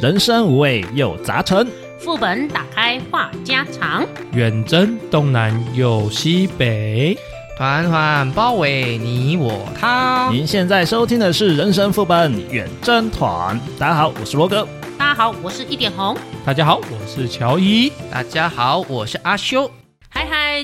人生无味又杂陈，副本打开话家常，远征东南又西北，团团包围你我他。您现在收听的是《人生副本远征团》，大家好，我是罗哥。大家好，我是一点红。大家好，我是乔伊。大家好，我是阿修。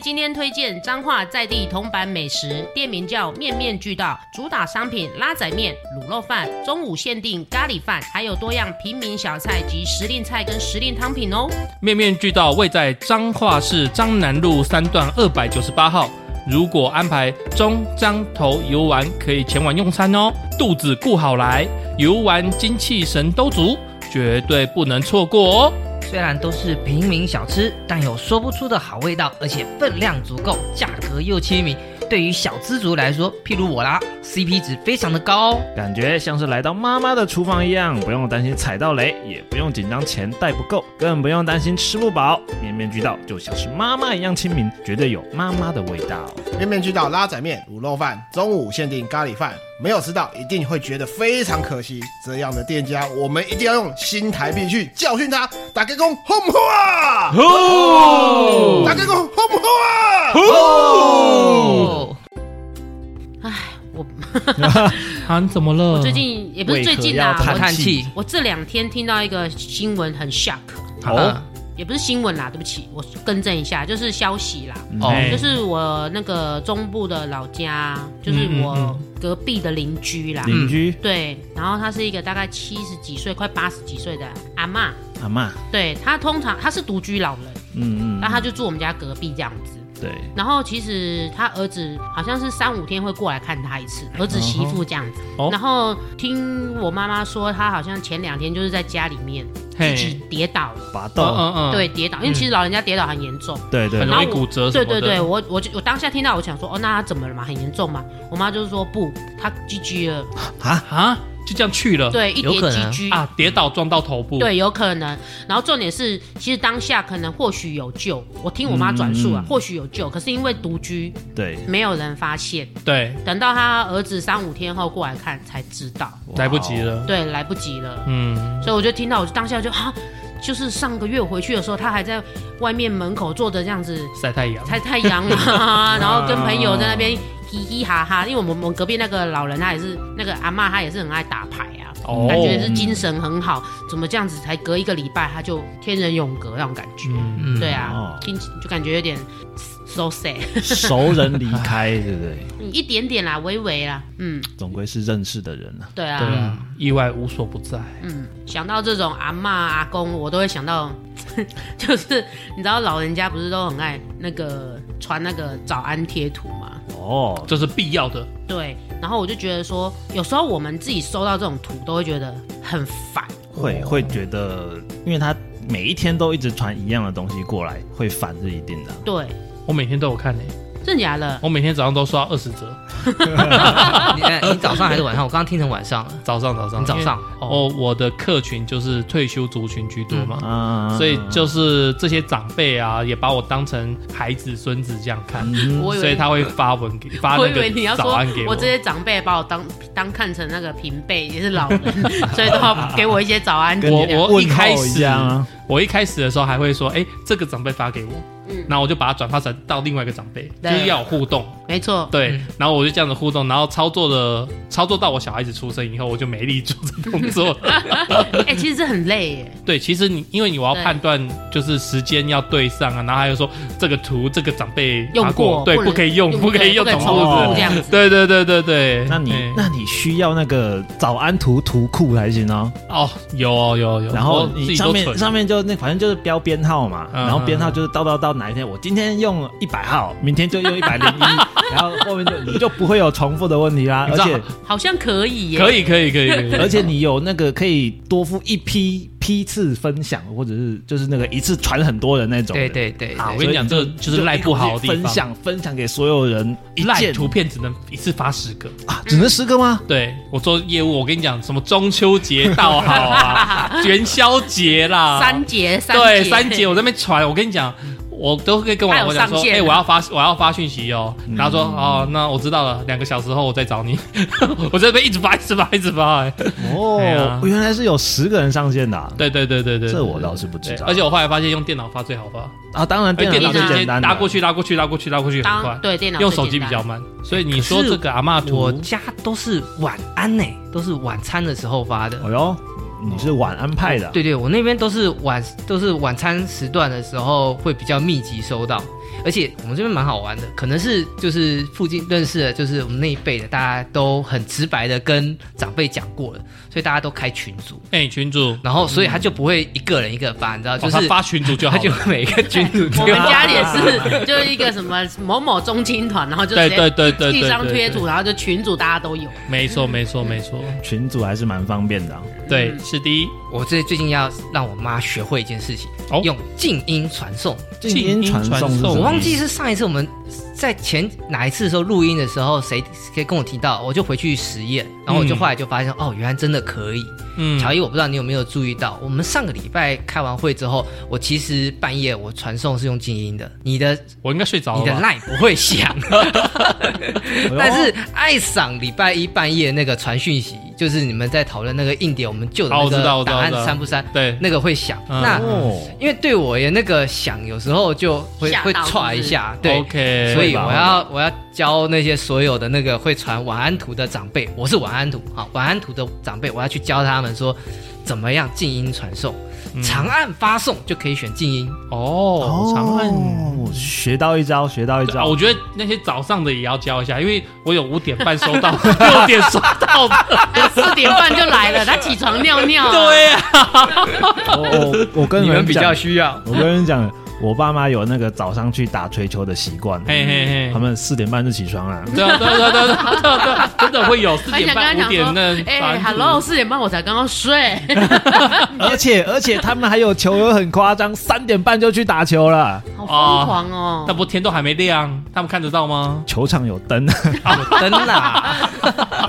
今天推荐彰化在地铜板美食，店名叫面面俱到，主打商品拉仔面、卤肉饭、中午限定咖喱饭，还有多样平民小菜及时令菜跟时令汤品哦。面面俱到位在彰化市彰南路三段二百九十八号，如果安排中彰头游玩，可以前往用餐哦。肚子顾好来，游玩精气神都足，绝对不能错过哦。虽然都是平民小吃，但有说不出的好味道，而且分量足够，价格又亲民。对于小资族来说，譬如我啦，CP 值非常的高，感觉像是来到妈妈的厨房一样，不用担心踩到雷，也不用紧张钱带不够，更不用担心吃不饱。面面俱到，就像是妈妈一样亲民，绝对有妈妈的味道。面面俱到，拉仔面、卤肉饭，中午限定咖喱饭。没有吃到，一定会觉得非常可惜。这样的店家，我们一定要用新台币去教训他。打开工轰不好啊？哦，大家讲好不好啊？哦，哎，我啊，你怎么了？我最近也不是最近啦，我叹气。我这两天听到一个新闻，很 shock。哦。也不是新闻啦，对不起，我更正一下，就是消息啦。哦，就是我那个中部的老家，就是我隔壁的邻居啦。邻居。对，然后他是一个大概七十几岁、快八十几岁的阿嬷。阿嬷。对，他通常他是独居老人。嗯嗯。然后他就住我们家隔壁这样子。对。然后其实他儿子好像是三五天会过来看他一次，儿子媳妇这样子。哦。然后听我妈妈说，他好像前两天就是在家里面。自己跌倒了，拔豆，嗯嗯，对，跌倒，因为其实老人家跌倒很严重，对对，很容易骨折。对对对，我我就我当下听到，我想说，哦，那他怎么了嘛？很严重嘛？我妈就是说不，他 GG 了，啊啊，就这样去了，对，一跌 GG 啊，跌倒撞到头部，对，有可能。然后重点是，其实当下可能或许有救，我听我妈转述啊，或许有救，可是因为独居，对，没有人发现，对，等到他儿子三五天后过来看才知道，来不及了，对，来不及了，嗯，所以我就听到，我就当下就啊。就是上个月我回去的时候，他还在外面门口坐着这样子晒太阳，晒太阳啊，然后跟朋友在那边嘻嘻哈哈。因为我们我们隔壁那个老人，他也是那个阿妈，他也是很爱打牌啊，哦、感觉是精神很好。怎么这样子才隔一个礼拜他就天人永隔那种感觉？嗯、对啊，哦、听就感觉有点。So sad，熟人离开，对不对？一点点啦，微微啦，嗯，总归是认识的人啊。对啊，对啊，意外无所不在。嗯，想到这种阿妈阿公，我都会想到，就是你知道老人家不是都很爱那个传那个早安贴图吗？哦，这是必要的。对，然后我就觉得说，有时候我们自己收到这种图，都会觉得很烦，会会觉得，因为他每一天都一直传一样的东西过来，会烦是一定的。对。我每天都有看呢、欸，真假的？我每天早上都刷二十折。你你早上还是晚上？我刚刚听成晚上了。早上早上，你早上哦。我的客群就是退休族群居多嘛，嗯、所以就是这些长辈啊，也把我当成孩子孙子这样看，嗯、所以他会发文给发那个早安给我。我这些长辈把我当当看成那个平辈，也是老人，所以都要给我一些早安。我我一开始啊我一开始的时候还会说，哎、欸，这个长辈发给我。嗯，然后我就把它转发成到另外一个长辈，就是要有互动，没错，对，嗯、然后我就这样子互动，然后操作的操作到我小孩子出生以后，我就没力做这动作。哎、欸，其实这很累耶。对，其实你因为你我要判断就是时间要对上啊，然后还有说这个图这个长辈用过，对，不可以用，不可以用重复这样子。对对对对对，那你那你需要那个早安图图库才行哦。哦，有哦有有，然后你上面上面就那反正就是标编号嘛，然后编号就是到到到哪一天，我今天用一百号，明天就用一百零一，然后后面就你就不会有重复的问题啦。而且好像可以耶，可以可以可以，而且你有那个可以多付一批。批次分享，或者是就是那个一次传很多人那种。对对对，啊，我跟你讲，这就是赖不好的地方。分享分享给所有人，一赖图片只能一次发十个啊，只能十个吗？对，我做业务，我跟你讲，什么中秋节到好啊，元宵节啦，三节三对三节，我在那边传，我跟你讲。我都会跟我老婆讲说，哎、欸，我要发我要发讯息哦。然后说，嗯、哦，那我知道了，两个小时后我再找你。我这边一直发，一直发，一直发。哎，哦，啊、原来是有十个人上线的、啊。对对对对对，这我倒是不知道。而且我后来发现用电脑发最好发。啊，当然电脑最简单，拉过去拉过去拉过去拉过去很快。对，电脑用手机比较慢。所以你说这个阿嬷图，我家都是晚安呢，都是晚餐的时候发的。哎呦。你是晚安派的？对对，我那边都是晚，都是晚餐时段的时候会比较密集收到。而且我们这边蛮好玩的，可能是就是附近认识的，就是我们那一辈的，大家都很直白的跟长辈讲过了，所以大家都开群组，哎、欸，群组，然后所以他就不会一个人一个发，你知道，就是、哦、他发群组就好，他就每一个群组。我们家里也是，就是一个什么某某中青团，然后就对对对对地上贴图，然后就群组大家都有。没错，没错，没错，群组还是蛮方便的、啊。对，是第一。我最最近要让我妈学会一件事情，哦、用静音传送。静音传送，我忘记是上一次我们在前哪一次的时候录音的时候，谁谁跟我提到，我就回去实验，然后我就后来就发现，嗯、哦，原来真的可以。嗯，乔伊，我不知道你有没有注意到，我们上个礼拜开完会之后，我其实半夜我传送是用静音的，你的我应该睡着了，你的 line 不会响，但是爱赏礼拜一半夜那个传讯息，就是你们在讨论那个硬点，我们旧的那个档案删不删？对，那个会响。嗯、那、哦、因为对我也，那个响有时候就会会歘一下，对，OK，所以我要我要教那些所有的那个会传晚安图的长辈，我是晚安图，啊，晚安图的长辈，我要去教他们。说怎么样静音传送，长按发送就可以选静音哦。长按，学到一招，学到一招。我觉得那些早上的也要教一下，因为我有五点半收到，六点收到的，四点半就来了，他起床尿尿。对呀，我我跟你们比较需要，我跟你讲。我爸妈有那个早上去打槌球的习惯，嘿嘿嘿，他们四点半就起床了。对啊，对对对对对对，真的会有 四点半五点的。哎，Hello，四点半我才刚刚睡。而且而且他们还有球友很夸张，三点半就去打球了，好疯狂哦！那不天都还没亮，他们看得到吗？球场有灯，有灯啦。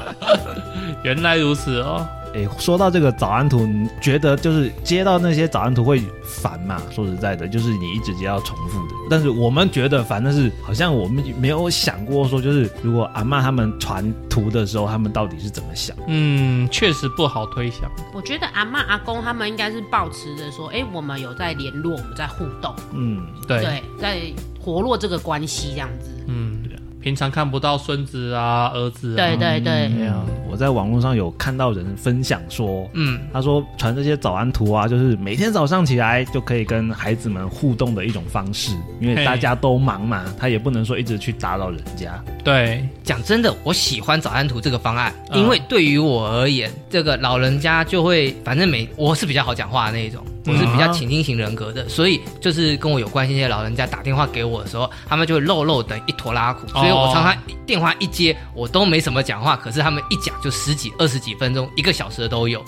原来如此哦。哎，说到这个早安图，你觉得就是接到那些早安图会烦吗？说实在的，就是你一直接到重复的。但是我们觉得烦的是，好像我们没有想过说，就是如果阿妈他们传图的时候，他们到底是怎么想？嗯，确实不好推想。我觉得阿妈阿公他们应该是保持着说，哎，我们有在联络，我们在互动。嗯，对，对，在活络这个关系这样子。嗯。平常看不到孙子啊，儿子啊。对对对，我在网络上有看到人分享说，嗯，他说传这些早安图啊，就是每天早上起来就可以跟孩子们互动的一种方式，因为大家都忙嘛，他也不能说一直去打扰人家。对，讲真的，我喜欢早安图这个方案，因为对于我而言，嗯、这个老人家就会，反正每我是比较好讲话的那一种。我是比较倾听型人格的，所以就是跟我有关系那些老人家打电话给我的时候，他们就会漏漏的一坨拉苦，所以我常常电话一接，我都没什么讲话，可是他们一讲就十几、二十几分钟、一个小时的都有。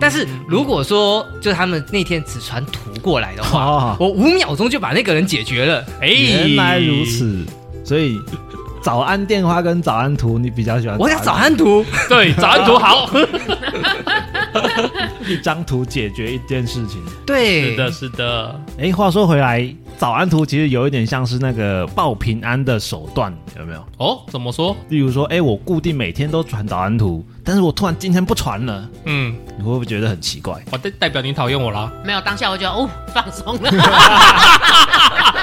但是如果说就是他们那天只传图过来的话，我五秒钟就把那个人解决了。哎，原来如此，所以早安电话跟早安图你比较喜欢？我讲早安图，对，早安图好。一张图解决一件事情，对，是的，是的。哎，话说回来，早安图其实有一点像是那个报平安的手段，有没有？哦，怎么说？例如说，哎，我固定每天都传早安图，但是我突然今天不传了，嗯，你会不会觉得很奇怪？我代代表你讨厌我了？没有，当下我觉得哦，放松了。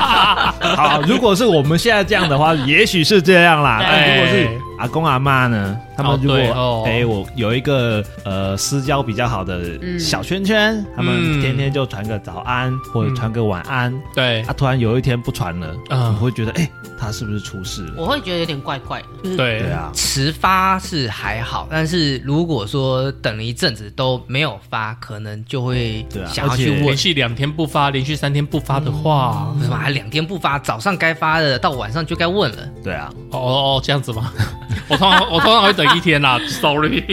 好，如果是我们现在这样的话，也许是这样啦。但如果是阿公阿妈呢？他们如果哎、哦欸，我有一个呃私交比较好的小圈圈，嗯、他们天天就传个早安、嗯、或者传个晚安。对，他、啊、突然有一天不传了，嗯，我会觉得哎、欸，他是不是出事了？我会觉得有点怪怪的。对对啊，迟发是还好，但是如果说等了一阵子都没有发，可能就会想要去问。连续两天不发，连续三天不发的话，什么还两天不发，早上该发的到晚上就该问了。对啊，哦哦哦，这样子吗？我通常我通常会等一天啦，sorry。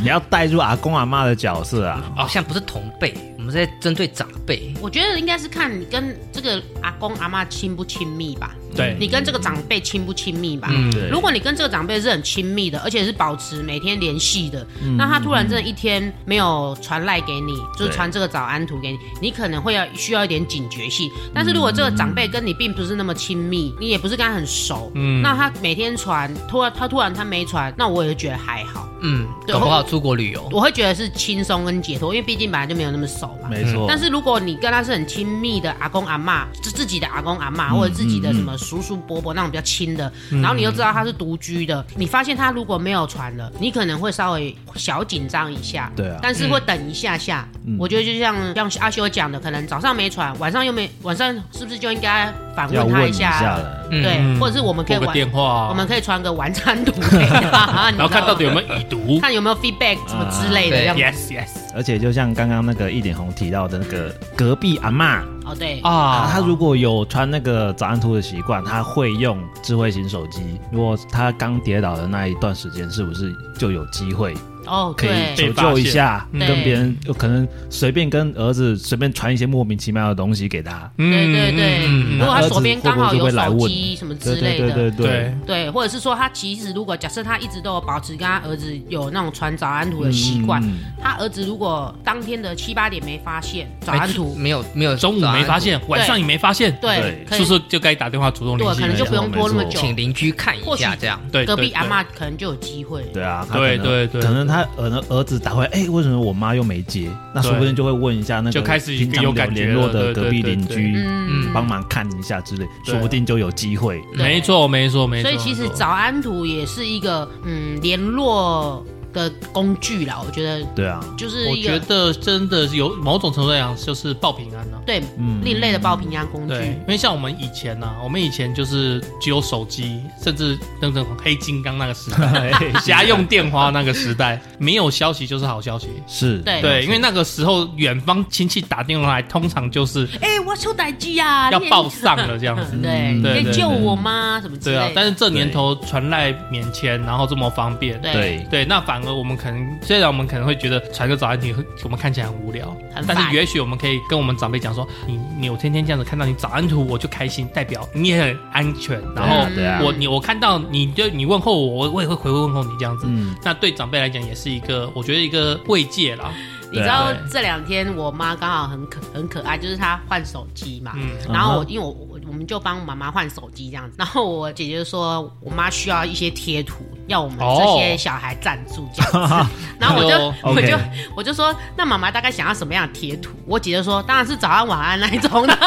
你要带入阿公阿妈的角色啊，好像不是同辈。们在针对长辈。我觉得应该是看你跟这个阿公阿妈亲不亲密吧。对，你跟这个长辈亲不亲密吧？嗯，如果你跟这个长辈是很亲密的，而且是保持每天联系的，嗯、那他突然真的一天没有传赖给你，嗯、就是传这个早安图给你，你可能会要需要一点警觉性。但是如果这个长辈跟你并不是那么亲密，你也不是跟他很熟，嗯，那他每天传，突然他突然他没传，那我也觉得还好。嗯，搞不好出国旅游，我会觉得是轻松跟解脱，因为毕竟本来就没有那么熟嘛。没错。但是如果你跟他是很亲密的阿公阿嬷，就自己的阿公阿嬷，或者自己的什么叔叔伯伯那种比较亲的，然后你又知道他是独居的，你发现他如果没有传了，你可能会稍微小紧张一下。对啊。但是会等一下下，我觉得就像像阿修讲的，可能早上没传，晚上又没，晚上是不是就应该反问他一下？对，或者是我们可以个电话，我们可以传个晚餐图给他，然后看到底有没有已读，看有没有 feedback 什么之类的。Yes yes。而且就像刚刚那个一点红提到的那个隔壁阿嬷哦，对啊，他如果有穿那个早安图的习惯，他会用智慧型手机。如果他刚跌倒的那一段时间，是不是就有机会？哦，可以求救一下，跟别人有可能随便跟儿子随便传一些莫名其妙的东西给他。对对对，如果他手边刚好有手机什么之类的，对对对对，或者是说他其实如果假设他一直都有保持跟他儿子有那种传早安图的习惯，他儿子如果当天的七八点没发现早安图，没有没有中午没发现，晚上也没发现，对，是不是就该打电话主动联系？对，可能就不用拖那么久，请邻居看一下这样。对，隔壁阿妈可能就有机会。对啊，对对对，可能他儿儿子。打回来，哎，为什么我妈又没接？那说不定就会问一下那个就开始平常有联络的隔壁邻居，嗯，帮忙看一下之类，说不定就有机会。没错，没错，没错。所以其实早安图也是一个嗯联络的工具啦，我觉得。对啊，就是我觉得真的有某种程度来讲，就是报平安呢。对，另类的报平安工具。因为像我们以前呢，我们以前就是只有手机，甚至等等黑金刚那个时代，家用电话那个时代，没有消息就是好消息。是，对对，因为那个时候远方亲戚打电话来，通常就是哎，我出歹机啊，要报丧了这样子。对，可以救我吗？什么之类的。对啊，但是这年头传赖免签，然后这么方便。对对，那反而我们可能虽然我们可能会觉得传个早安图，我们看起来很无聊，但是也许我们可以跟我们长辈讲说，你你我天天这样子看到你早安图，我就开心，代表你也很安全。然后我你我看到你就你问候我，我也会回问候你这样子。那对长辈来讲也是一个，我觉得一个慰藉啦。你知道这两天我妈刚好很可很可爱，就是她换手机嘛，嗯然后我因为我我们就帮妈妈换手机这样子，然后我姐姐就说我妈需要一些贴图。要我们这些小孩赞助这样子，然后我就我就我就说，那妈妈大概想要什么样的贴图？我姐姐说，当然是早安晚安那一种的。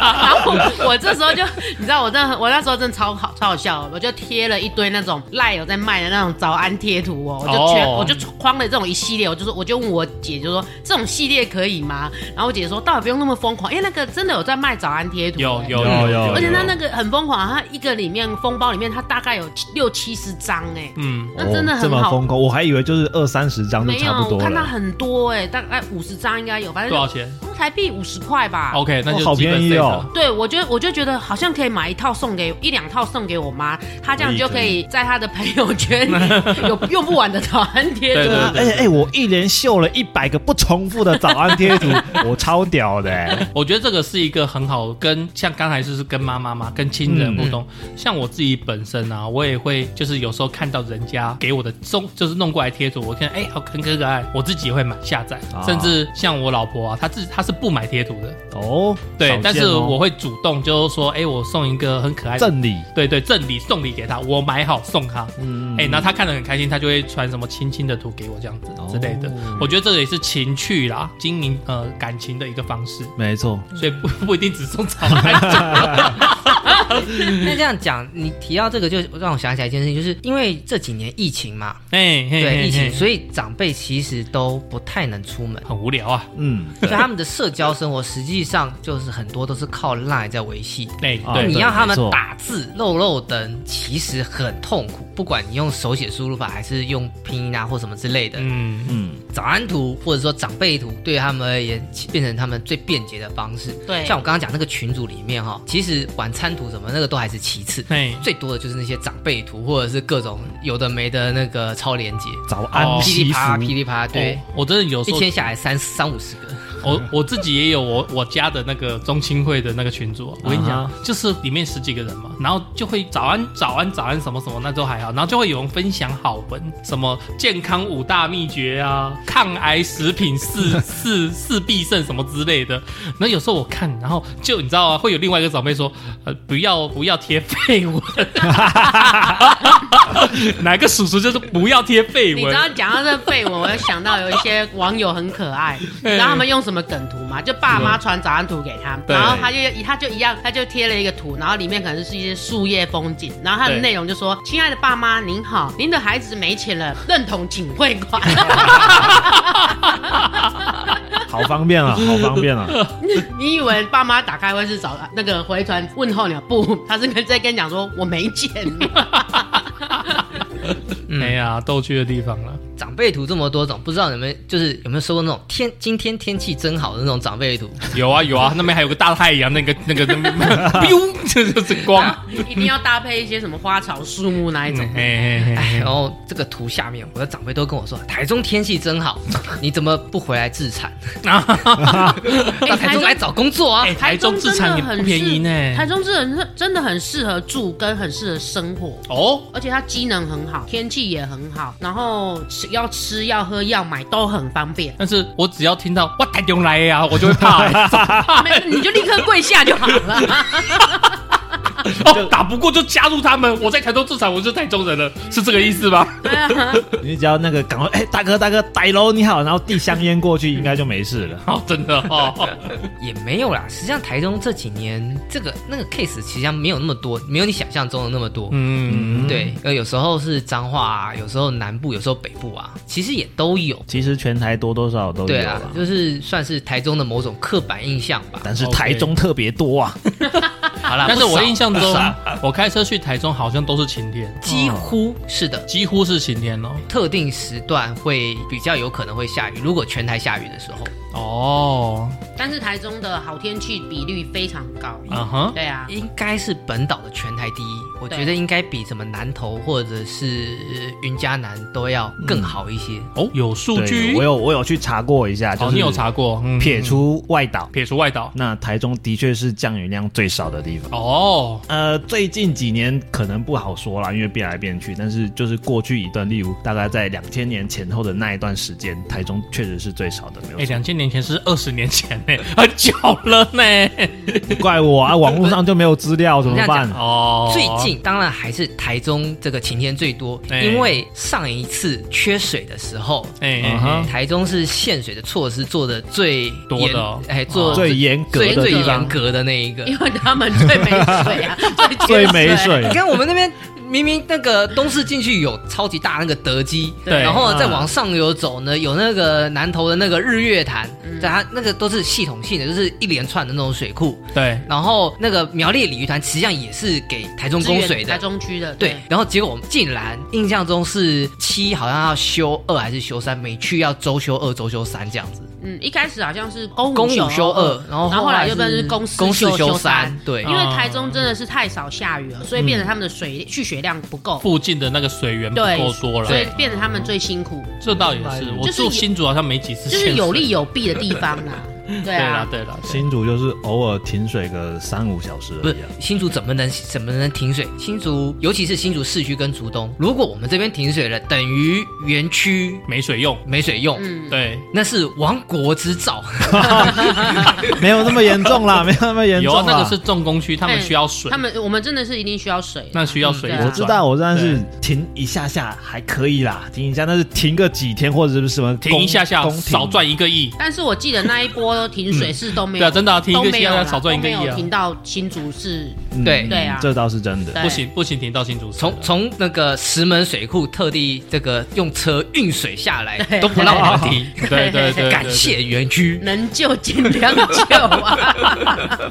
然后我这时候就，你知道，我那我那时候真的超好超好笑，我就贴了一堆那种赖有在卖的那种早安贴图哦，我就全我就框了这种一系列，我就说我就问我姐，就说这种系列可以吗？然后我姐说，倒也不用那么疯狂，因为那个真的有在卖早安贴图，有有有有，而且他那个很疯狂，他一个里面封包里面，他大概有六七。十张哎，嗯，那真的很好，这么疯狂，我还以为就是二三十张就差不多看到很多哎，大概五十张应该有，反正多少钱？台币五十块吧。OK，那就好便宜哦。对，我觉得我就觉得好像可以买一套送给一两套送给我妈，她这样就可以在她的朋友圈里 有用不完的早安贴图。哎哎，我一连秀了一百个不重复的早安贴图，我超屌的。我觉得这个是一个很好跟像刚才就是跟妈妈嘛，跟亲人互动。像我自己本身啊，我也会。就是有时候看到人家给我的送，就是弄过来贴图，我看哎，好很可爱，我自己也会买下载。甚至像我老婆啊，她自她是不买贴图的哦，对，但是我会主动就是说，哎，我送一个很可爱的赠礼，对对，赠礼送礼给她，我买好送她，嗯，哎，然后她看得很开心，她就会传什么亲亲的图给我这样子之类的。我觉得这个也是情趣啦，经营呃感情的一个方式。没错，所以不不一定只送早安。那这样讲，你提到这个，就让我想起来一件事情，就是因为这几年疫情嘛，哎，对疫情，所以长辈其实都不太能出门，很无聊啊。嗯，所以他们的社交生活实际上就是很多都是靠 LINE 在维系。对，你让他们打字、漏漏灯，其实很痛苦。不管你用手写输入法还是用拼音啊或什么之类的，嗯嗯，早安图或者说长辈图，对他们而言变成他们最便捷的方式。对，像我刚刚讲那个群组里面哈，其实晚餐图什么那个都还是其次，对，最多的就是那些长辈图或者是各种有的没的那个超连接，早安噼里啪啦噼里啪啦，对，我真的有时候一天下来三三五十个。我我自己也有我我家的那个中青会的那个群组，我跟你讲，uh huh. 就是里面十几个人嘛，然后就会早安早安早安什么什么，那都还好，然后就会有人分享好文，什么健康五大秘诀啊，抗癌食品四 四四必胜什么之类的。那有时候我看，然后就你知道啊，会有另外一个长辈说，呃，不要不要贴废文，哪个叔叔就是不要贴废文。你知道讲到这个废文，我就想到有一些网友很可爱，你知道他们用。什么梗图嘛？就爸妈传早安图给他，然后他就他就一样，他就贴了一个图，然后里面可能是一些树叶风景，然后他的内容就说：“亲爱的爸妈，您好，您的孩子没钱了，认同请汇款。”好方便啊，好方便啊！你以为爸妈打开会是找那个回传问候你？不，他是跟在跟你讲说：“我没钱。”哎呀，逗趣的地方了。长辈图这么多种，不知道你们就是有没有收过那种天今天天气真好的那种长辈图？有啊有啊，那边还有个大太阳，那个那个那个，呦，这就是光。一定要搭配一些什么花草树木那一种。哎，然后这个图下面，我的长辈都跟我说，台中天气真好，你怎么不回来自产？到台中来找工作啊！台中自产也不便宜呢。台中真的真的很适合住，跟很适合生活哦，而且它机能很好，天气也很好，然后。要吃要喝要买都很方便，但是我只要听到哇台中来呀，我就会怕，欸，没你就立刻跪下就好了。哦，打不过就加入他们。我在台中自产，我就是台中人了，是这个意思吗？你只要那个赶快，哎，大哥大哥，歹楼你好，然后递香烟过去，应该就没事了。哦，真的哦，也没有啦。实际上台中这几年这个那个 case 实际上没有那么多，没有你想象中的那么多。嗯，对，呃，有时候是彰化啊，有时候南部，有时候北部啊，其实也都有。其实全台多多少少都有。对啊，就是算是台中的某种刻板印象吧。但是台中特别多啊。好了，但是我印象中，我开车去台中好像都是晴天，几乎是的，几乎是晴天哦。特定时段会比较有可能会下雨，如果全台下雨的时候。哦，但是台中的好天气比率非常高，嗯哼，对啊，应该是本岛的全台第一，我觉得应该比什么南投或者是云嘉南都要更好一些。哦，有数据，我有我有去查过一下，哦，你有查过？撇除外岛，撇除外岛，那台中的确是降雨量最少的地方。哦，呃，最近几年可能不好说啦，因为变来变去，但是就是过去一段，例如大概在两千年前后的那一段时间，台中确实是最少的，没有。哎，两千年。前是二十年前呢，很久了呢。怪我啊，网络上就没有资料，怎么办？哦，最近当然还是台中这个晴天最多，因为上一次缺水的时候，哎，台中是限水的措施做的最多的，哎，做最严格、最严格的那一个，因为他们最没水啊，最没水。你看我们那边。明明那个东势进去有超级大那个德基，对，然后再往上游走呢，有那个南投的那个日月潭，在它那个都是系统性的，就是一连串的那种水库。对，然后那个苗栗鲤鱼潭实际上也是给台中供水的，台中区的。对，然后结果我们竟然印象中是七好像要修二还是修三，每区要周休二周休三这样子。嗯，一开始好像是公公五休二，然后后来又变成是公公四休三。对，因为台中真的是太少下雨了，所以变成他们的水蓄水量不够，附近的那个水源不够多了，所以变得他们最辛苦。这倒也是，我住新竹好像没几次，就是有利有弊的地方啊。对啊，对了，新竹就是偶尔停水个三五小时而已。不是新竹怎么能怎么能停水？新竹尤其是新竹市区跟竹东，如果我们这边停水了，等于园区没水用，没水用。嗯，对，那是亡国之兆。没有那么严重啦，没有那么严重。有啊，那个是重工区，他们需要水。他们我们真的是一定需要水，那需要水。我知道，我真的是停一下下还可以啦，停一下，但是停个几天或者是什么停一下下少赚一个亿。但是我记得那一波停水是。都没有，对啊，真的啊，停一个没有少赚一个亿啊！停到新竹市，对。对啊，这倒是真的，不行不行，停到新竹市，从从那个石门水库特地这个用车运水下来，都不让我们停，对对对，感谢园区，能救尽量救啊！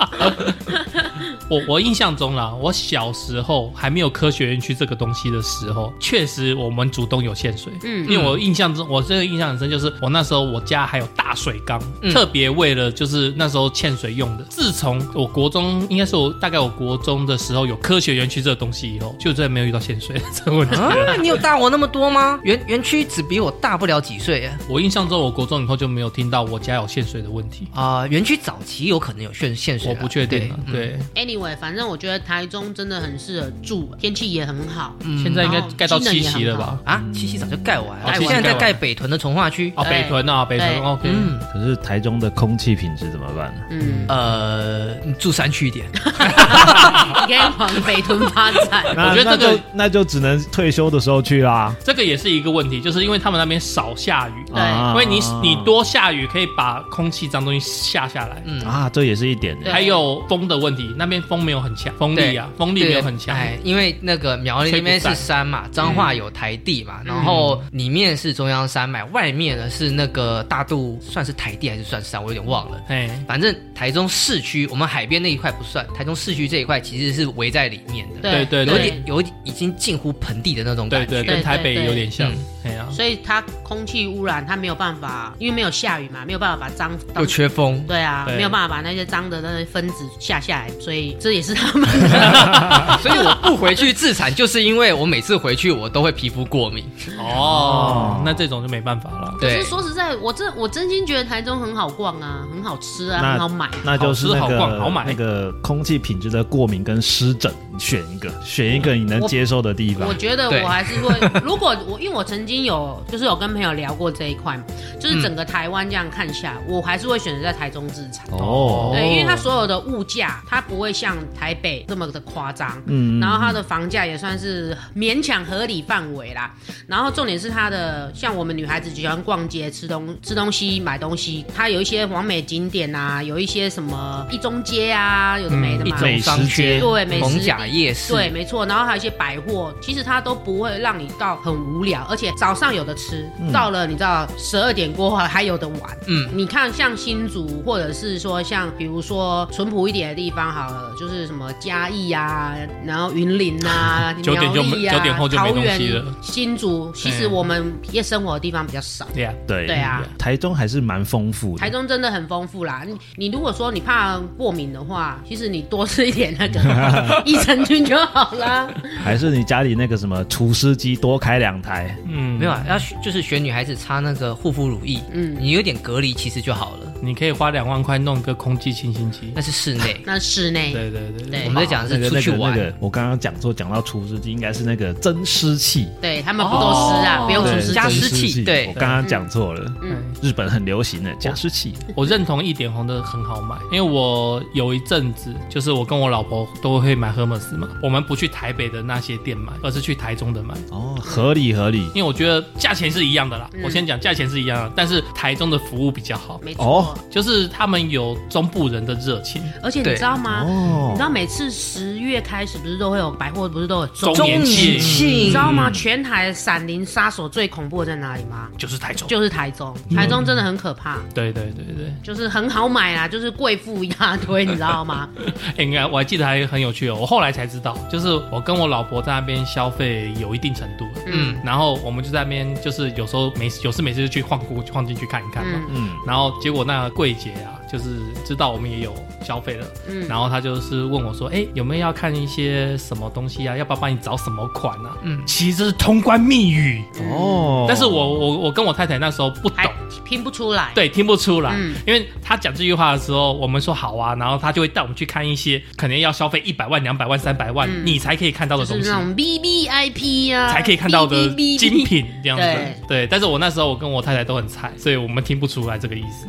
我我印象中啦，我小时候还没有科学园区这个东西的时候，确实我们主动有限水。嗯，因为我印象中，我这个印象很深，就是我那时候我家还有大水缸，嗯、特别为了就是那时候欠水用的。自从我国中，应该是我大概我国中的时候有科学园区这个东西以后，就再也没有遇到欠水这个问题。啊，你有大我那么多吗？园园区只比我大不了几岁啊。我印象中，我国中以后就没有听到我家有限水的问题啊。园区早期有可能有限限水，我不确定。对，对，anyway，反正我觉得台中真的很适合住，天气也很好。嗯，现在应该盖到七期了吧？啊，七期早就盖完了，现在在盖北屯的从化区。哦，北屯啊，北屯 OK。嗯，可是台中的空气品质怎么办呢？嗯，呃，住山区一点，应该往北屯发展。我觉得这个那就只能退休的时候去啦。这个也是一个问题，就是因为他们那边少下雨，对，因为你你多下雨可以把空气脏东西下下来。嗯啊，这也是一点。还有风的问题，那边风没有很强，风力啊，风力没有很强。哎，因为那个苗栗那边是山嘛，彰化有台地嘛，然后里面是中央山脉，外面呢是那个大肚，算是台地还是算山？我有点忘了。哎，反正台中市区，我们海边那一块不算，台中市区这一块其实是围在里面的。对对，有点有已经近乎盆地的那种感觉，对对，跟台北有点像。哎呀，所以它空气污染，它没有办法，因为没有下雨嘛，没有办法把脏又缺风。对啊，没有办法把那些脏的那些分子下下来，所以这也是他们的。所以我不回去自产，就是因为我每次回去我都会皮肤过敏。哦，那这种就没办法了。对，可是说实在，我真我真心觉得台中很好逛啊，很好吃啊，很好买。那就是好逛好买那个空气品质的过敏跟湿疹，选一个，选一个你能接受的地方。我觉得我还是会，如果我因为我曾经有就是有跟朋友聊过这一块，就是整个台湾这样看下，我还是会选择在台中自产。哦，对，因为它所有的物价，它不会像台北这么的夸张，嗯，然后它的房价也算是勉强合理范围啦。然后重点是它的，像我们女孩子喜欢逛街、吃东吃东西、买东西，它有一些完美景点啊，有一些什么一中街啊，有的没的嘛，美食街，对，美食甲夜市，对，没错。然后还有一些百货，其实它都不会让你到很无聊，而且早上有的吃，到了你知道十二点过后还有的玩。嗯，你看像新竹，或者是说像比如说淳朴一点的地方好了，就是什么嘉义啊，然后云林啊，九点就九点后就没东西了。新竹其实我们夜生活的地方比较少。对啊，对对啊，台中还是蛮丰富的。台中真的很丰富啦。你你如果说你怕过敏的话，其实你多吃一点那个 益生菌就好啦。还是你家里那个什么除湿机多开两台。嗯，没有啊，要就是选女孩子擦那个护肤乳液。嗯，你有点隔离其实就好了。你可以花两万块弄个空气清新机，那是室内，那室内。对对对对，我们在讲的是出去玩。那个我刚刚讲说讲到除湿机，应该是那个增湿器。对他们不都湿啊，不用除湿，加湿器。对，我刚刚讲错了。嗯，日本很流行的加湿器。我认同一点红的很好买，因为我有一阵子就是我跟我老婆都会买 Hermes 嘛，我们不去台北的那些店买，而是去台中的买。哦，合理合理，因为我觉得价钱是一样的啦。我先讲价钱是一样的，但是台中的服务比较好。没错，就是他们有中部人的热情。而且你知道吗？你知道每次十月开始不是都会有百货，不是都有中年庆？你知道吗？全台闪灵杀手最恐怖的在哪里吗？就是台中，就是台中。台中真的很可怕。对对对对，就是很好买啊，就是贵妇一大堆，你知道吗？哎，你看我还记得还很有趣哦。我后来才知道，就是我跟我老婆在那边消费有一定程度，嗯，然后我们就在那边，就是有时候没有事没事就去晃过晃进去看一看嘛，嗯，然后结果那个柜姐啊，就是知道我们也有消费了，嗯，然后她就是问我说，哎，有没有要看一些什么东西啊？要不要帮你找什么款啊？嗯，其实是通关密语。哦，但是我我我跟我太太那时候不懂，听不出来，对，听不出来，嗯，因为他讲这句话的时候，我们说好啊，然后他就会带我们去看一些可能要消费一百万、两百万、三百万，你才可以看到的东西，就是那种 V V I P 啊，才可以看到的精品这样子，对，但是我那时候我跟我太太都很菜，所以我们听不出来这个意思。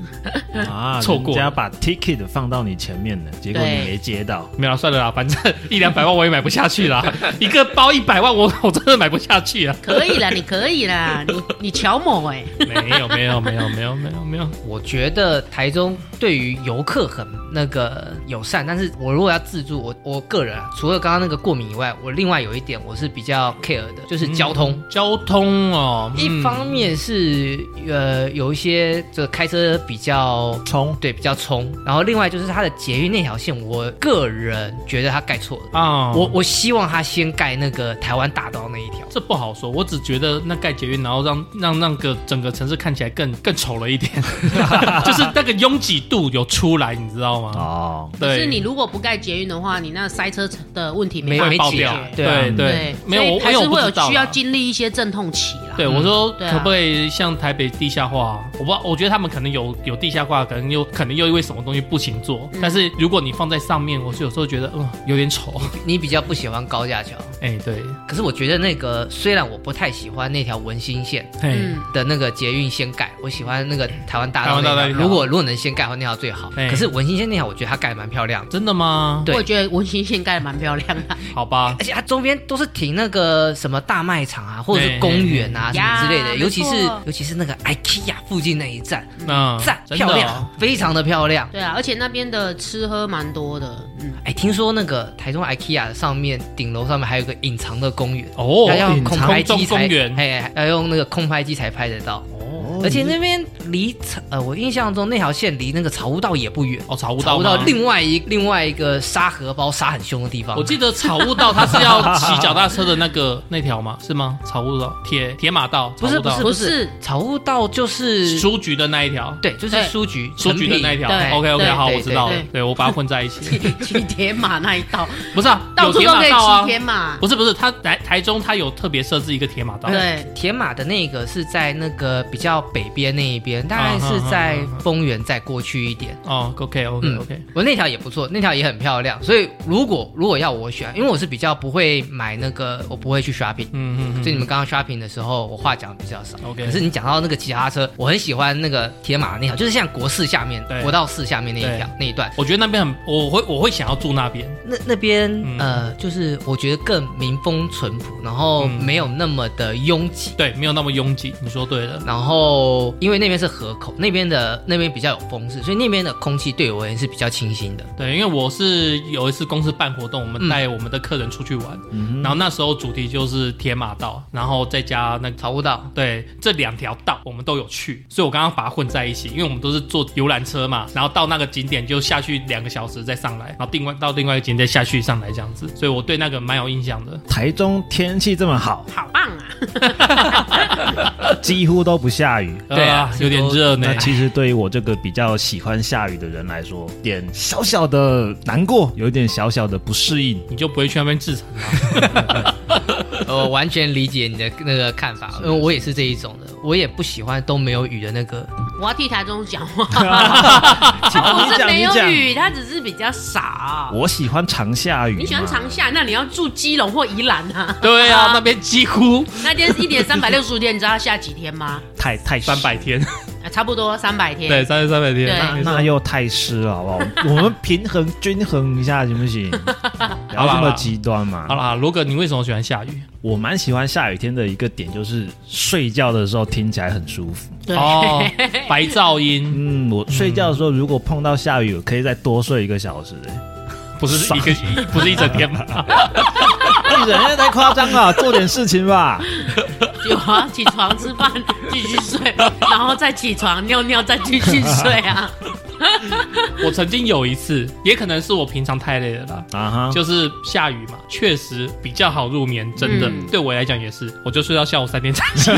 啊，错过，人家把 ticket 放到你前面了，结果你没接到，没有算了啦，反正一两百万我也买不下去啦，一个包一百万我 我真的买不下去啊，可以啦，你可以啦，你你乔某哎，没有没有没有没有没有没有，我觉得台中对于游客很那个友善，但是我如果要自助，我我个人啊，除了刚刚那个过敏以外，我另外有一点我是比较 care 的，就是交通。嗯、交通哦，一方面是呃有一些这个开车比较冲，对，比较冲，然后另外就是它的捷运那条线，我个人觉得它盖错了。啊，我我希望它先盖那个台湾大道那一条，这不好说，我只觉得那盖捷运，然后让让那个整个城市看起来更更丑了一点，就是那个拥挤度有出来，你知道吗？哦，对。可是你如果不盖捷运的话，你那塞车的问题没法爆掉，对对对，没有，还是会有需要经历一些阵痛期啦。对，我说可不可以像台北地下化？我不知道，我觉得他们可能有有地下化，可能又可能又因为什么东西不行做。但是如果你放在上面，我是有时候觉得嗯有点丑。你比较不喜欢高架桥？哎，对。可是我觉得那个虽然我不太喜欢那条文心线的那个捷运先盖，我喜欢那个台湾大道那条。如果如果能先盖的话，那条最好。可是文心线那条，我觉得它盖的蛮漂亮。真的吗？对，我觉得文心线盖的蛮漂亮的。好吧。而且它周边都是停那个什么大卖场啊，或者是公园啊什么之类的。尤其是尤其是那个 IKEA 附近那一站，嗯，站，漂亮，非常的漂亮。对啊，而且那边的吃喝蛮多的。嗯，哎，听说那个台中 IKEA 上面顶楼上面还有个隐藏的公园哦，要用空拍机才，哎，要用那个空拍机才拍得到。而且那边离呃，我印象中那条线离那个草悟道也不远哦。草悟道，草悟道另外一另外一个沙河包沙很凶的地方。我记得草悟道它是要骑脚踏车的那个那条吗？是吗？草悟道铁铁马道不是不是不是草悟道就是书局的那一条。对，就是书局书局的那一条。OK OK 好，我知道了。对，我把它混在一起。骑铁马那一道不是啊，到处都可以骑铁马。不是不是，他台台中他有特别设置一个铁马道。对，铁马的那个是在那个比较北边那一边。大概是在丰原再过去一点哦。OK OK OK，我那条也不错，那条也很漂亮。所以如果如果要我选，因为我是比较不会买那个，我不会去 shopping。嗯嗯。所以你们刚刚 shopping 的时候，我话讲的比较少。OK。可是你讲到那个骑脚踏车，我很喜欢那个铁马那条，就是像国四下面，国道四下面那一条那一段。我觉得那边很，我会我会想要住那边。那那边呃，就是我觉得更民风淳朴，然后没有那么的拥挤。对，没有那么拥挤。你说对了。然后因为那边。是河口那边的，那边比较有风势，所以那边的空气对我而言是比较清新的。对，因为我是有一次公司办活动，我们带我们的客人出去玩，嗯、然后那时候主题就是铁马道，然后再加那个草悟道。对，这两条道我们都有去，所以我刚刚把它混在一起，因为我们都是坐游览车嘛，然后到那个景点就下去两个小时再上来，然后另外到另外一个景点再下去上来这样子，所以我对那个蛮有印象的。台中天气这么好，好棒啊！几乎都不下雨。对啊。有点热呢。那其实对于我这个比较喜欢下雨的人来说，点小小的难过，有点小小的不适应，你就不会去那边自残吗？我完全理解你的那个看法，因 为我也是这一种的，我也不喜欢都没有雨的那个。我要替台中讲话，他不是没有雨，他只是比较少。我喜欢常下雨。你喜欢常下，那你要住基隆或宜兰啊？对啊，那边几乎那天一年三百六十五天，你知道要下几天吗？太太三百天。差不多三百天，对，三千三百天，那那又太湿了，好不好？我们平衡均衡一下行不行？不要这么极端嘛。好啦，罗哥，你为什么喜欢下雨？我蛮喜欢下雨天的一个点，就是睡觉的时候听起来很舒服。哦，白噪音。嗯，我睡觉的时候如果碰到下雨，我可以再多睡一个小时。哎，不是一个，不是一整天吗？你人家太夸张了，做点事情吧。有啊，起床吃饭 继续睡，然后再起床尿尿再继续睡啊。我曾经有一次，也可能是我平常太累了啦。啊哈，就是下雨嘛，确实比较好入眠，真的，对我来讲也是，我就睡到下午三点才起。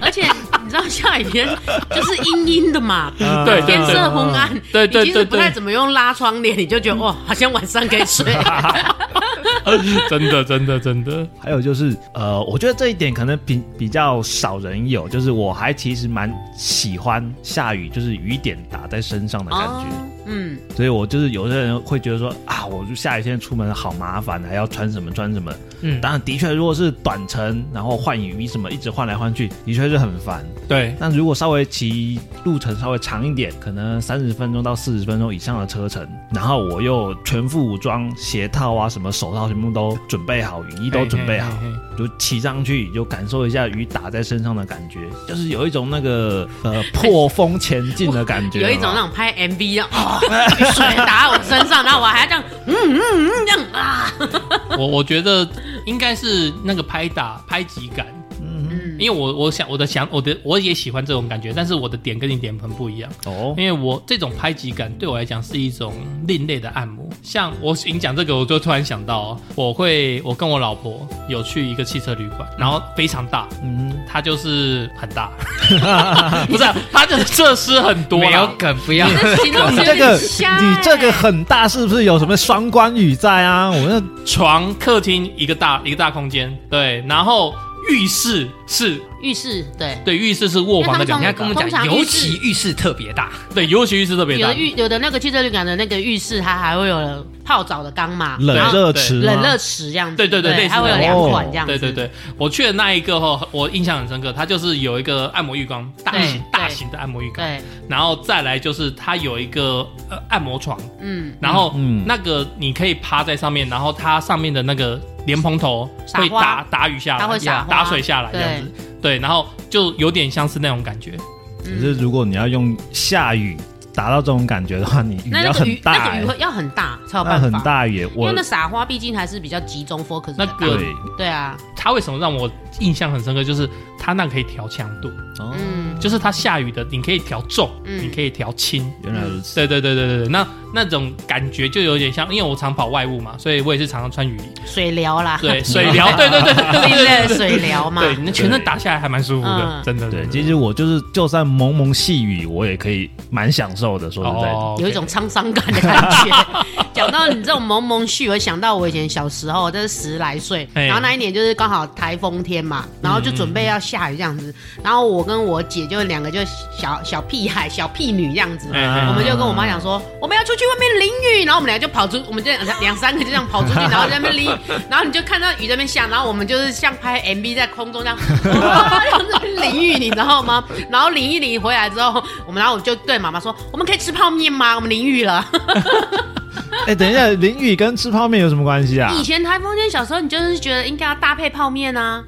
而且你知道下雨天 就是阴阴的嘛，对，天色昏暗，对对对，其实不太怎么用拉窗帘，你就觉得哇，好像晚上可以睡。真的，真的，真的。还有就是，呃，我觉得这一点可能比比较少人有，就是我还其实蛮喜欢下雨，就是雨点打在身上的感觉。哦嗯，所以我就是有些人会觉得说啊，我就下雨天出门好麻烦，还要穿什么穿什么。嗯，当然的确，如果是短程，然后换雨衣什么一直换来换去，的确是很烦。对，那如果稍微骑路程稍微长一点，可能三十分钟到四十分钟以上的车程，然后我又全副武装，鞋套啊什么手套全部都准备好，雨衣都准备好。嘿嘿嘿嘿就骑上去，就感受一下雨打在身上的感觉，就是有一种那个呃破风前进的感觉，有一种那种拍 MV 的哦，水 打我身上，然后我还要这样，嗯嗯嗯这样啊。我我觉得应该是那个拍打拍击感。嗯因为我我想我的想我的我也喜欢这种感觉，但是我的点跟你点很不一样哦。因为我这种拍击感对我来讲是一种另类的按摩。像我你讲这个，我就突然想到，我会我跟我老婆有去一个汽车旅馆，然后非常大，嗯，它就是很大，不是它的设施很多，没有梗不要。你这个你这个很大是不是有什么双关语在啊？我们床客厅一个大一个大空间，对，然后。浴室是浴室，对对，浴室是卧房的。人家跟我们讲，尤其浴室特别大，对，尤其浴室特别大。有的浴有的那个汽车旅馆的那个浴室，它还会有泡澡的缸嘛，冷热池，冷热池这样子。对对对，它会有两款这样子。对对对，我去的那一个哈，我印象很深刻，它就是有一个按摩浴缸，大型大型的按摩浴缸。对，然后再来就是它有一个呃按摩床，嗯，然后那个你可以趴在上面，然后它上面的那个。莲蓬头会打打雨下来，会打水下来这样子，对，然后就有点像是那种感觉。可是如果你要用下雨达到这种感觉的话，你雨要很大，那个雨会要很大才有办法。很大雨，因为那撒花毕竟还是比较集中 focus。那个对啊，它为什么让我印象很深刻？就是它那可以调强度。嗯，就是它下雨的，你可以调重，你可以调轻。原来如此。对对对对对对，那。那种感觉就有点像，因为我常跑外务嘛，所以我也是常常穿雨衣。水疗啦，对，水疗，对对对对对对，水疗嘛，对，你全身打下来还蛮舒服的，真的。对，其实我就是，就算蒙蒙细雨，我也可以蛮享受的。说实在，有一种沧桑感的感觉。讲到你这种蒙蒙细雨，我想到我以前小时候，就是十来岁，然后那一年就是刚好台风天嘛，然后就准备要下雨这样子，然后我跟我姐就两个就小小屁孩、小屁女这样子，我们就跟我妈讲说，我们要出去。外面淋雨，然后我们俩就跑出，我们这两两三个就这样跑出去，然后在那边淋，然后你就看到雨在那边下，然后我们就是像拍 MV 在空中这样，哇，在淋雨，你知道吗？然后淋一淋回来之后，我们然后我就对妈妈说：“我们可以吃泡面吗？我们淋雨了。”哎，等一下，淋雨跟吃泡面有什么关系啊？以前台风天小时候，你就是觉得应该要搭配泡面啊。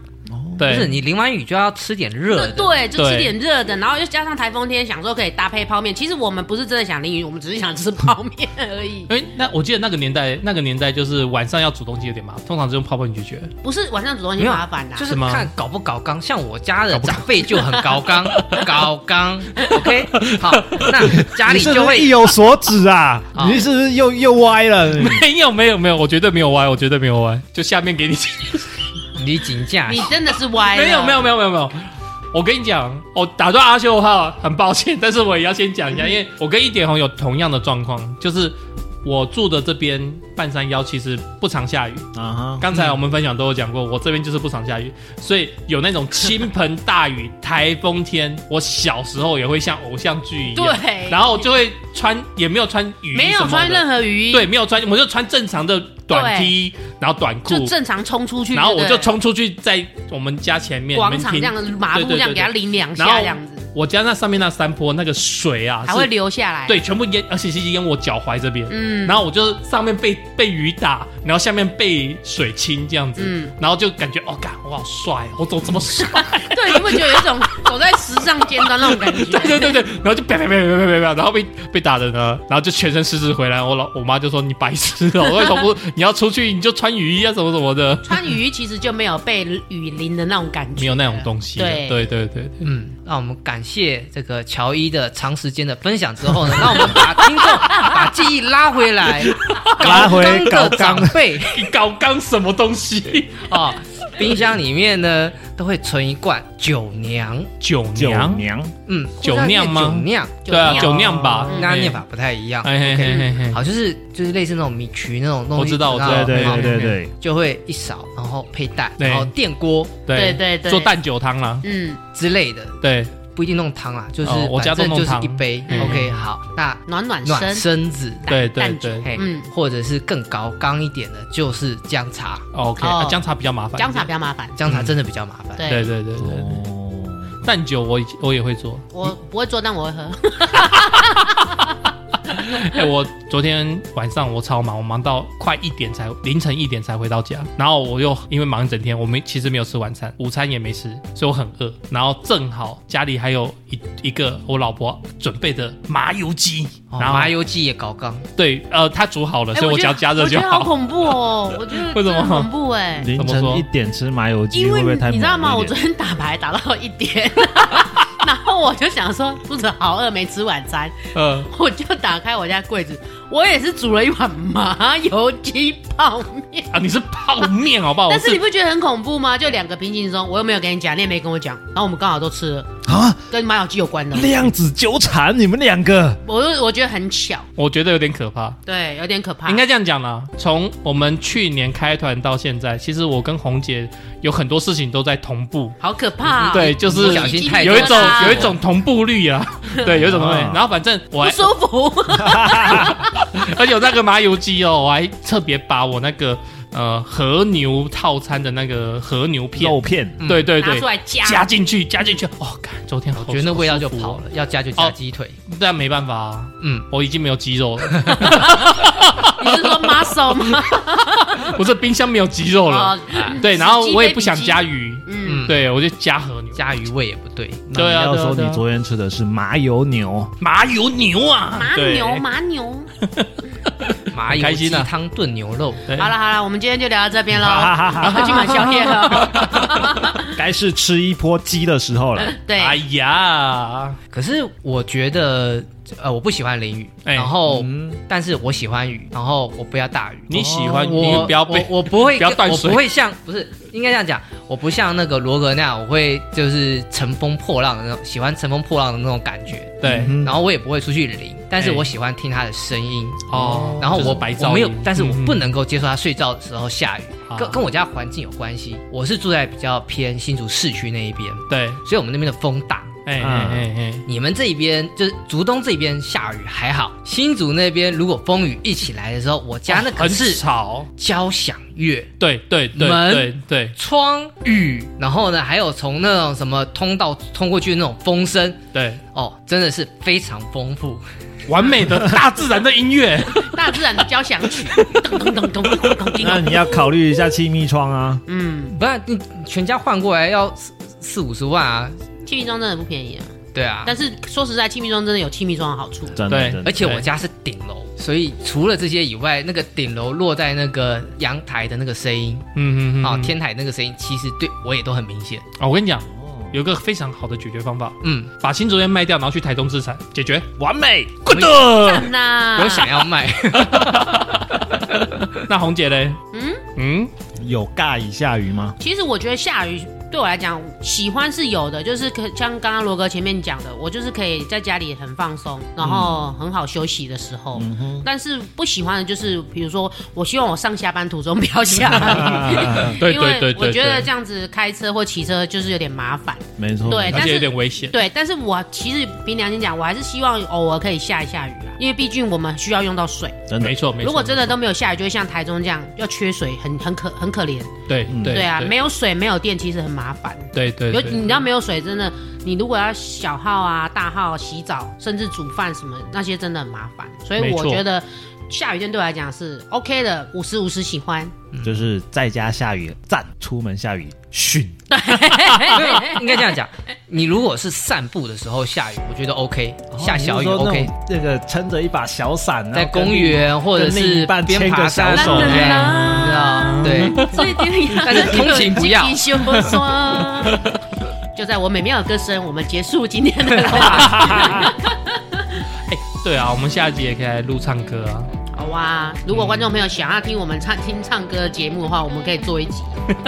对，不是你淋完雨就要吃点热的，对，就吃点热的，然后又加上台风天，想说可以搭配泡面。其实我们不是真的想淋雨，我们只是想吃泡面而已。哎，那我记得那个年代，那个年代就是晚上要煮东西有点麻烦，通常是用泡泡面解决。不是晚上煮东西麻烦的，就是看搞不搞刚。像我家的长辈就很 搞刚，搞刚。OK，好，那家里就会意有所指啊。你是不是又又歪了？没有，没有，没有，我绝对没有歪，我绝对没有歪。就下面给你。你紧架，你真的是歪。没有没有没有没有没有，我跟你讲，我打断阿修的话很抱歉，但是我也要先讲一下，因为我跟一点红有同样的状况，就是。我住的这边半山腰其实不常下雨。啊。刚才我们分享都有讲过，我这边就是不常下雨，所以有那种倾盆大雨、台风天，我小时候也会像偶像剧一样，对，然后就会穿，也没有穿雨衣，没有穿任何雨衣，对，没有穿，我就穿正常的短 T，然后短裤，就正常冲出去，然后我就冲出去，在我们家前面广场这样的马路这样给它淋两下这样子。我家那上面那山坡那个水啊，还会流下来，对，全部淹，而且是淹我脚踝这边。嗯，然后我就上面被被雨打，然后下面被水侵这样子。嗯，然后就感觉哦，感，我好帅，我怎么这么帅？对，你会觉得有一种 走在时尚尖端那种感觉。对对对对，然后就啪啪啪啪啪啪，然后被被打的呢，然后就全身湿湿回来。我老我妈就说你白痴哦，为什么不你要出去你就穿雨衣啊什么什么的？穿雨衣其实就没有被雨淋的那种感觉，没有那种东西。对对对对，嗯，那我们感。谢这个乔伊的长时间的分享之后呢，那我们把听众把记忆拉回来，拉回高刚。的长辈，高刚什么东西？啊？冰箱里面呢都会存一罐酒酿，酒酿，嗯，酒酿吗？酒酿，对啊，酒酿吧，那念法不太一样。好，就是就是类似那种米曲那种东西，我知道，我知道，对对对对，就会一勺，然后配蛋，然后电锅，对对对，做蛋酒汤啦，嗯。之类的，对。不一定弄汤啊，就是我家都弄，就是一杯。OK，好，那暖暖暖身。子，对对对，嗯，或者是更高刚一点的，就是姜茶。OK，姜茶比较麻烦，姜茶比较麻烦，姜茶真的比较麻烦。对。对对对对，蛋酒我我也会做，我不会做，但我会喝。哎，我昨天晚上我超忙，我忙到快一点才凌晨一点才回到家，然后我又因为忙一整天，我没其实没有吃晚餐，午餐也没吃，所以我很饿。然后正好家里还有一一个我老婆准备的麻油鸡，哦、然后麻油鸡也搞刚，对，呃，它煮好了，所以我只要加热就好。我觉得好恐怖哦，我觉得 为什么恐怖哎？凌晨一点吃麻油鸡会不会太？你知道吗？我昨天打牌打到一点。然后我就想说肚子好饿，没吃晚餐，嗯，我就打开我家柜子，我也是煮了一碗麻油鸡泡面啊！你是泡面好不好？但是你不觉得很恐怖吗？就两个平行中，我又没有跟你讲，你也没跟我讲，然后我们刚好都吃了啊，跟麻油鸡有关的量子纠缠，你们两个，我我觉得很巧，我觉得有点可怕，对，有点可怕。应该这样讲啦，从我们去年开团到现在，其实我跟红姐有很多事情都在同步，好可怕，对，就是小心太有一种。有一种同步率啊，对，有一种东西。然后反正我舒服，而且有那个麻油鸡哦，我还特别把我那个呃和牛套餐的那个和牛片肉片，对对对，拿出来加加进去，加进去。哦，看昨天我觉得那味道就跑了，要加就加鸡腿，但没办法啊，嗯，我已经没有鸡肉了。你是说 muscle 吗？不是，冰箱没有鸡肉了。对，然后我也不想加鱼，嗯，对我就加和牛，加鱼味也不对。对啊，要说你昨天吃的是麻油牛，麻油牛啊，麻牛麻牛，麻油鸡汤炖牛肉。好了好了，我们今天就聊到这边喽，快去买宵夜了。该是吃一波鸡的时候了。对，哎呀，可是我觉得。呃，我不喜欢淋雨，然后，但是我喜欢雨，然后我不要大雨。你喜欢雨，不要我我不会，不要断水。我不会像，不是应该这样讲，我不像那个罗格那样，我会就是乘风破浪的那种，喜欢乘风破浪的那种感觉。对，然后我也不会出去淋，但是我喜欢听他的声音哦。然后我我没有，但是我不能够接受他睡觉的时候下雨，跟跟我家环境有关系。我是住在比较偏新竹市区那一边，对，所以我们那边的风大。哎哎哎哎！你们这边就是竹东这边下雨还好，新竹那边如果风雨一起来的时候，我家那可是吵，交响乐，对对对，门对。窗雨，然后呢还有从那种什么通道通过去的那种风声，对。哦，真的是非常丰富，完美的大自然的音乐，大自然的交响曲，咚咚咚咚咚。那你要考虑一下气密窗啊，嗯，不然你全家换过来要四四五十万啊。气密装真的不便宜啊！对啊，但是说实在，气密装真的有气密装的好处。真的，而且我家是顶楼，所以除了这些以外，那个顶楼落在那个阳台的那个声音，嗯嗯嗯，啊，天台那个声音，其实对我也都很明显哦。我跟你讲，有个非常好的解决方法，嗯，把新竹店卖掉，然后去台东资产，解决完美，good。我想要卖。那红姐嘞？嗯嗯，有尬以下雨吗？其实我觉得下雨。对我来讲，喜欢是有的，就是可像刚刚罗哥前面讲的，我就是可以在家里很放松，然后很好休息的时候。嗯、哼但是不喜欢的就是，比如说，我希望我上下班途中不要下雨，因为我觉得这样子开车或骑车就是有点麻烦。没错，对，而且有点危险。对，但是我其实凭良心讲，我还是希望偶尔可以下一下雨啊，因为毕竟我们需要用到水。真的，没错，没错。如果真的都没有下雨，就会像台中这样要缺水，很很可很可怜。对，对，对啊，没有水，没有电，其实很麻烦。对对，有你知道没有水，真的，你如果要小号啊、大号洗澡，甚至煮饭什么那些，真的很麻烦。所以我觉得下雨天对我来讲是 OK 的，五十五十喜欢。就是在家下雨赞，出门下雨训。对，应该这样讲。你如果是散步的时候下雨，我觉得 OK，下小雨 OK。这个撑着一把小伞，在公园或者是边爬山手这样，你知道？对。但是通勤不要。就在我美妙的歌声，我们结束今天的。哎，对啊，我们下集也可以来录唱歌啊。好哇，如果观众朋友想要听我们唱听唱歌的节目的话，我们可以做一集。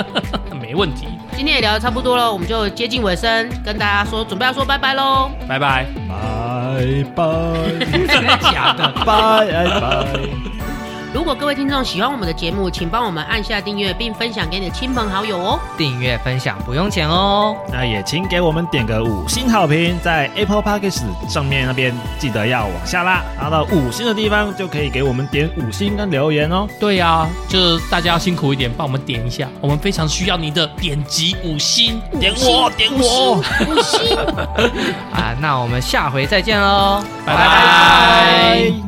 没问题。今天也聊得差不多了，我们就接近尾声，跟大家说，准备要说拜拜喽！拜拜，拜拜，真的假的？拜拜。如果各位听众喜欢我们的节目，请帮我们按下订阅，并分享给你的亲朋好友哦。订阅分享不用钱哦。那也请给我们点个五星好评，在 Apple Podcast 上面那边记得要往下拉，拉到五星的地方就可以给我们点五星跟留言哦。对呀、啊，就是大家要辛苦一点，帮我们点一下，我们非常需要你的点击五星，点我，点我，五星。啊，那我们下回再见喽，拜拜。